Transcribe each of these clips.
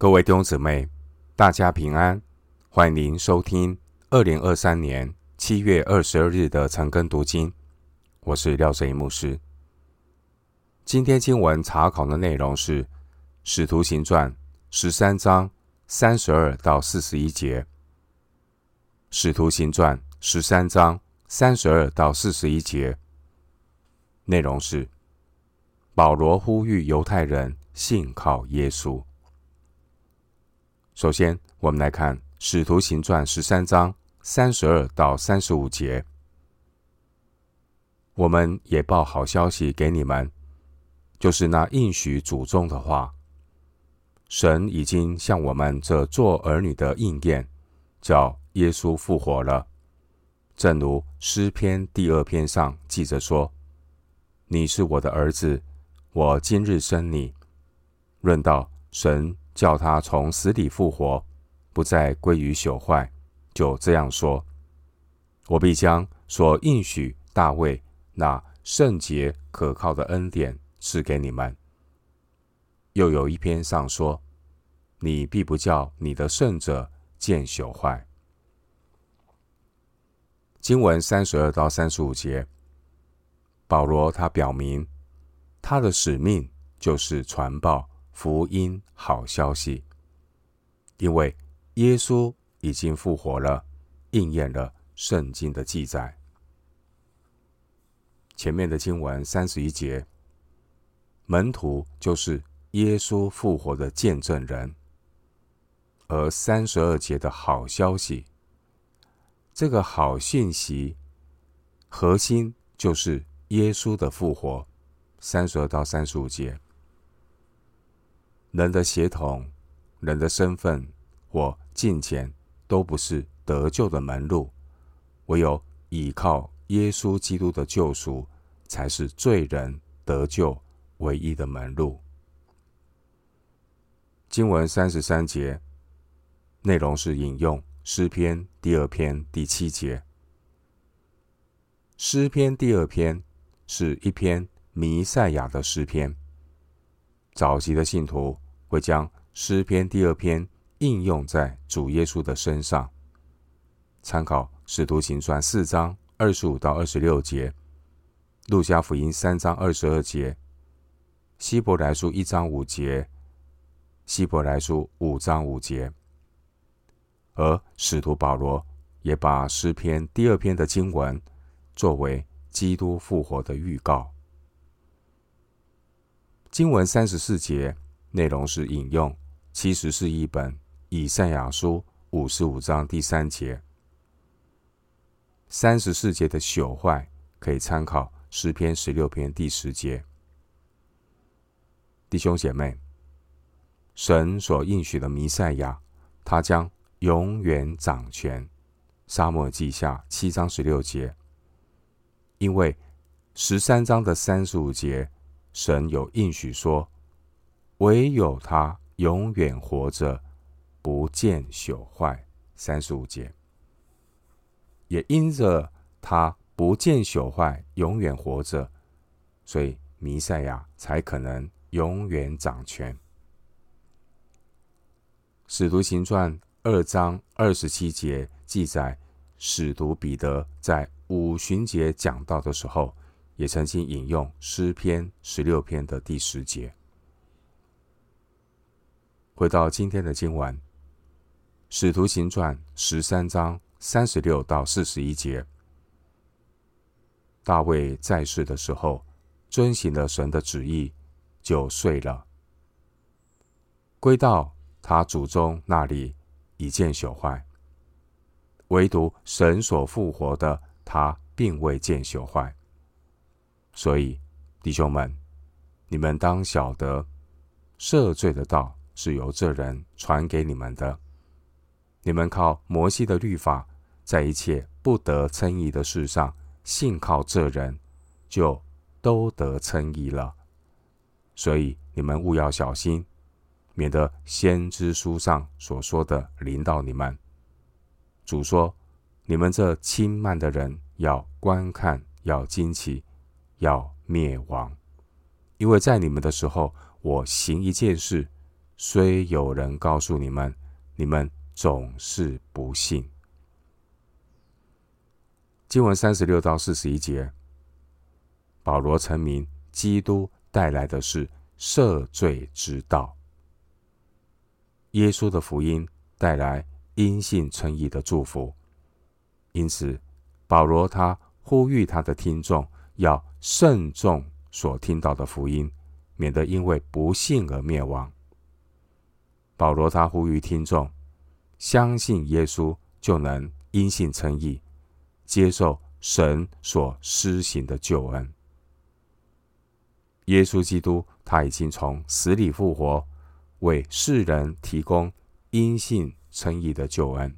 各位弟兄姊妹，大家平安，欢迎您收听二零二三年七月二十二日的晨更读经。我是廖哲一牧师。今天经文查考的内容是《使徒行传》十三章三十二到四十一节，《使徒行传》十三章三十二到四十一节内容是保罗呼吁犹太人信靠耶稣。首先，我们来看《使徒行传》十三章三十二到三十五节。我们也报好消息给你们，就是那应许祖宗的话，神已经向我们这做儿女的应验，叫耶稣复活了。正如诗篇第二篇上记着说：“你是我的儿子，我今日生你。”论到神。叫他从死里复活，不再归于朽坏，就这样说：“我必将所应许大卫那圣洁可靠的恩典赐给你们。”又有一篇上说：“你必不叫你的圣者见朽坏。”经文三十二到三十五节，保罗他表明他的使命就是传报。福音好消息，因为耶稣已经复活了，应验了圣经的记载。前面的经文三十一节，门徒就是耶稣复活的见证人，而三十二节的好消息，这个好信息核心就是耶稣的复活。三十二到三十五节。人的血统、人的身份或金钱，都不是得救的门路。唯有依靠耶稣基督的救赎，才是罪人得救唯一的门路。经文三十三节内容是引用诗篇第二篇第七节。诗篇第二篇是一篇弥赛亚的诗篇。早期的信徒会将诗篇第二篇应用在主耶稣的身上，参考《使徒行传》四章二十五到二十六节，《路加福音》三章二十二节，《希伯来书》一章五节，《希伯来书》五章五节。而使徒保罗也把诗篇第二篇的经文作为基督复活的预告。经文三十四节内容是引用七十是一本以赛亚书五十五章第三节。三十四节的朽坏可以参考诗篇十六篇第十节。弟兄姐妹，神所应许的弥赛亚，他将永远掌权。沙漠记下七章十六节，因为十三章的三十五节。神有应许说，唯有他永远活着，不见朽坏。三十五节，也因着他不见朽坏，永远活着，所以弥赛亚才可能永远掌权。使徒行传二章二十七节记载，使徒彼得在五旬节讲道的时候。也曾经引用诗篇十六篇的第十节。回到今天的经文，《使徒行传》十三章三十六到四十一节。大卫在世的时候，遵行了神的旨意，就睡了，归到他祖宗那里，已见朽坏。唯独神所复活的，他并未见朽坏。所以，弟兄们，你们当晓得，赦罪的道是由这人传给你们的。你们靠摩西的律法，在一切不得称义的事上，信靠这人，就都得称义了。所以，你们务要小心，免得先知书上所说的临到你们。主说：你们这轻慢的人，要观看，要惊奇。要灭亡，因为在你们的时候，我行一件事，虽有人告诉你们，你们总是不信。经文三十六到四十一节，保罗陈明，基督带来的是赦罪之道。耶稣的福音带来因信称义的祝福，因此保罗他呼吁他的听众要慎重所听到的福音，免得因为不信而灭亡。保罗他呼吁听众相信耶稣就能因信称义。接受神所施行的救恩，耶稣基督他已经从死里复活，为世人提供因信称义的救恩。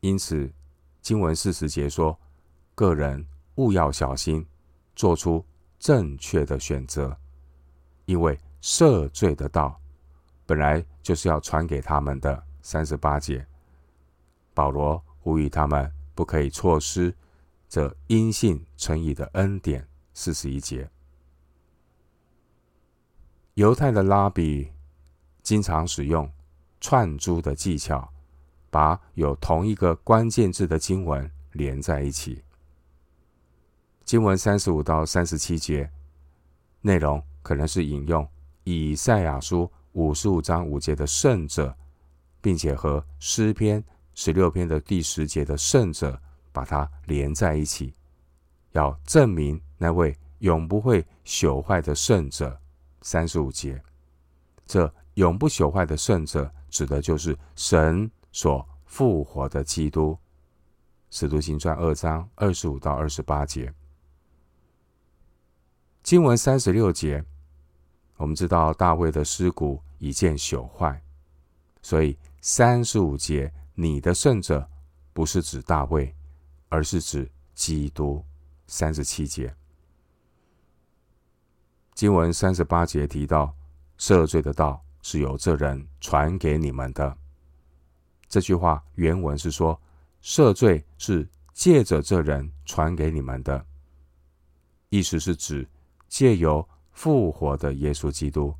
因此，经文四十节说：“个人务要小心，做出正确的选择，因为赦罪的道本来就是要传给他们的。”三十八节，保罗呼吁他们。不可以错失这因信称义的恩典。四十一节，犹太的拉比经常使用串珠的技巧，把有同一个关键字的经文连在一起。经文三十五到三十七节内容可能是引用以赛亚书五十五章五节的圣者，并且和诗篇。十六篇的第十节的圣者，把它连在一起，要证明那位永不会朽坏的圣者。三十五节，这永不朽坏的圣者，指的就是神所复活的基督。使徒行传二章二十五到二十八节，经文三十六节，我们知道大卫的尸骨已见朽坏，所以三十五节。你的圣者不是指大卫，而是指基督。三十七节，经文三十八节提到赦罪的道是由这人传给你们的。这句话原文是说，赦罪是借着这人传给你们的，意思是指借由复活的耶稣基督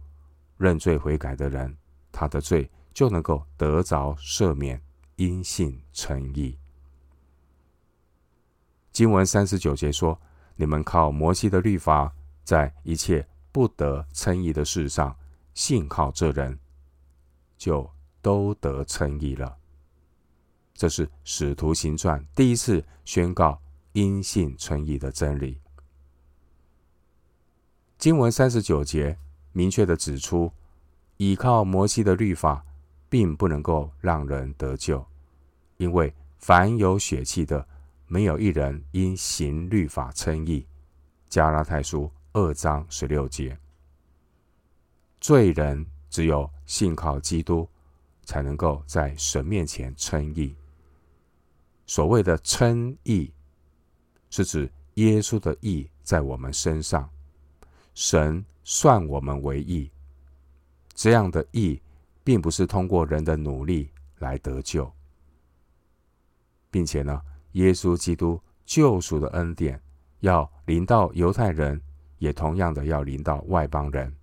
认罪悔改的人，他的罪就能够得着赦免。因信称义。经文三十九节说：“你们靠摩西的律法，在一切不得称义的事上，信靠这人，就都得称义了。”这是使徒行传第一次宣告因信称义的真理。经文三十九节明确地指出，依靠摩西的律法，并不能够让人得救。因为凡有血气的，没有一人因行律法称义。加拉太书二章十六节，罪人只有信靠基督，才能够在神面前称义。所谓的称义，是指耶稣的义在我们身上，神算我们为义。这样的义，并不是通过人的努力来得救。并且呢，耶稣基督救赎的恩典要临到犹太人，也同样的要临到外邦人。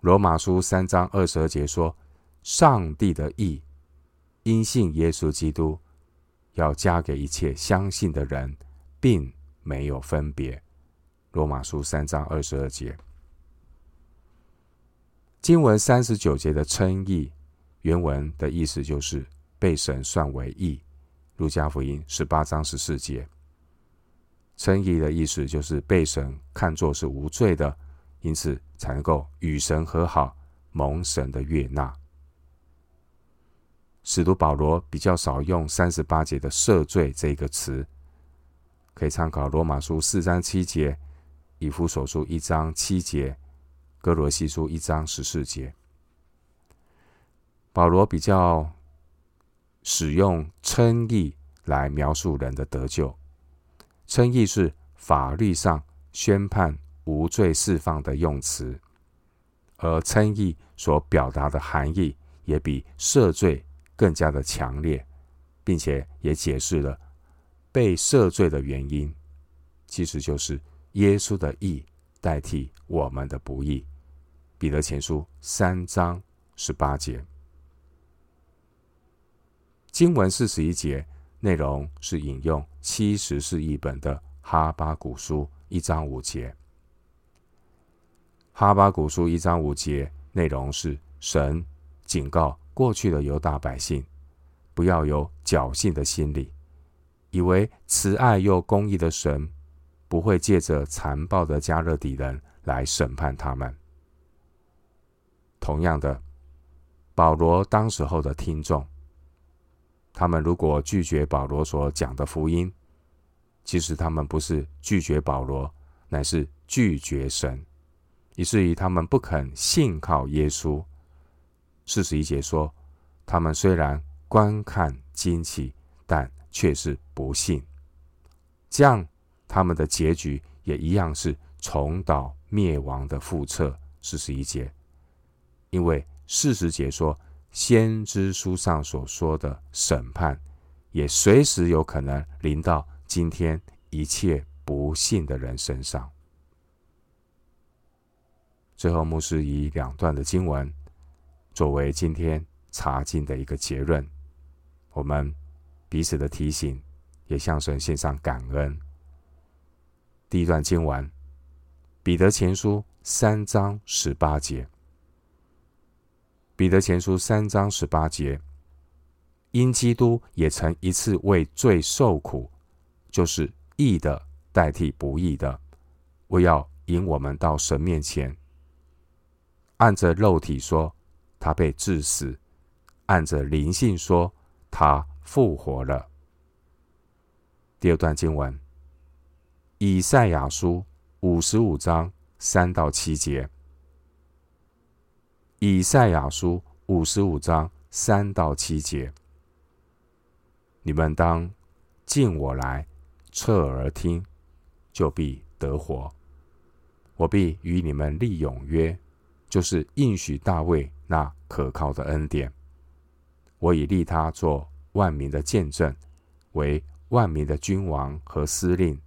罗马书三章二十二节说：“上帝的义因信耶稣基督，要加给一切相信的人，并没有分别。”罗马书三章二十二节。经文三十九节的称义，原文的意思就是。被神算为义，路加福音十八章十四节。称义的意思就是被神看作是无罪的，因此才能够与神和好，蒙神的悦纳。使徒保罗比较少用三十八节的赦罪这个词，可以参考罗马书四章七节、以弗所书一章七节、歌罗西书一章十四节。保罗比较。使用称义来描述人的得救，称义是法律上宣判无罪释放的用词，而称义所表达的含义也比赦罪更加的强烈，并且也解释了被赦罪的原因，其实就是耶稣的义代替我们的不义，彼得前书三章十八节。经文四十一节内容是引用七十是译本的哈巴谷书一章五节。哈巴谷书一章五节内容是神警告过去的犹大百姓，不要有侥幸的心理，以为慈爱又公义的神不会借着残暴的加勒底人来审判他们。同样的，保罗当时候的听众，他们如果拒绝保罗所讲的福音，其实他们不是拒绝保罗，乃是拒绝神。以至于他们不肯信靠耶稣。四十一节说，他们虽然观看惊奇，但却是不信。这样，他们的结局也一样是重蹈灭亡的覆辙。四十一节，因为四十节说，先知书上所说的审判，也随时有可能临到今天一切不信的人身上。最后，牧师以两段的经文作为今天查经的一个结论。我们彼此的提醒，也向神献上感恩。第一段经文，《彼得前书》三章十八节，《彼得前书》三章十八节，因基督也曾一次为罪受苦，就是义的代替不义的，为要引我们到神面前。按着肉体说，他被治死；按着灵性说，他复活了。第二段经文，以赛亚书五十五章三到七节。以赛亚书五十五章三到七节，你们当近我来，侧耳听，就必得活。我必与你们立永约。就是应许大卫那可靠的恩典，我已立他做万民的见证，为万民的君王和司令。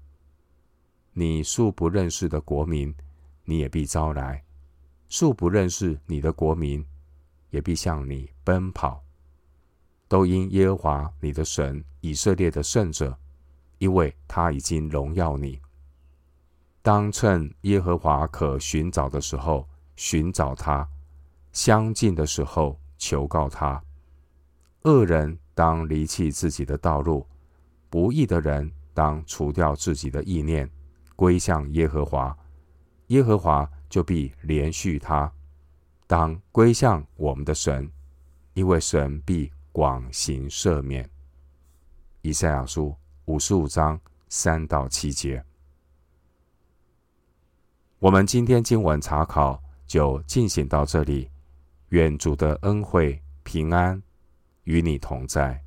你素不认识的国民，你也必招来；素不认识你的国民，也必向你奔跑。都因耶和华你的神以色列的圣者，因为他已经荣耀你。当趁耶和华可寻找的时候。寻找他，相近的时候求告他。恶人当离弃自己的道路，不义的人当除掉自己的意念，归向耶和华。耶和华就必怜恤他。当归向我们的神，因为神必广行赦免。以赛亚书五十五章三到七节。我们今天经文查考。就进行到这里，愿主的恩惠平安与你同在。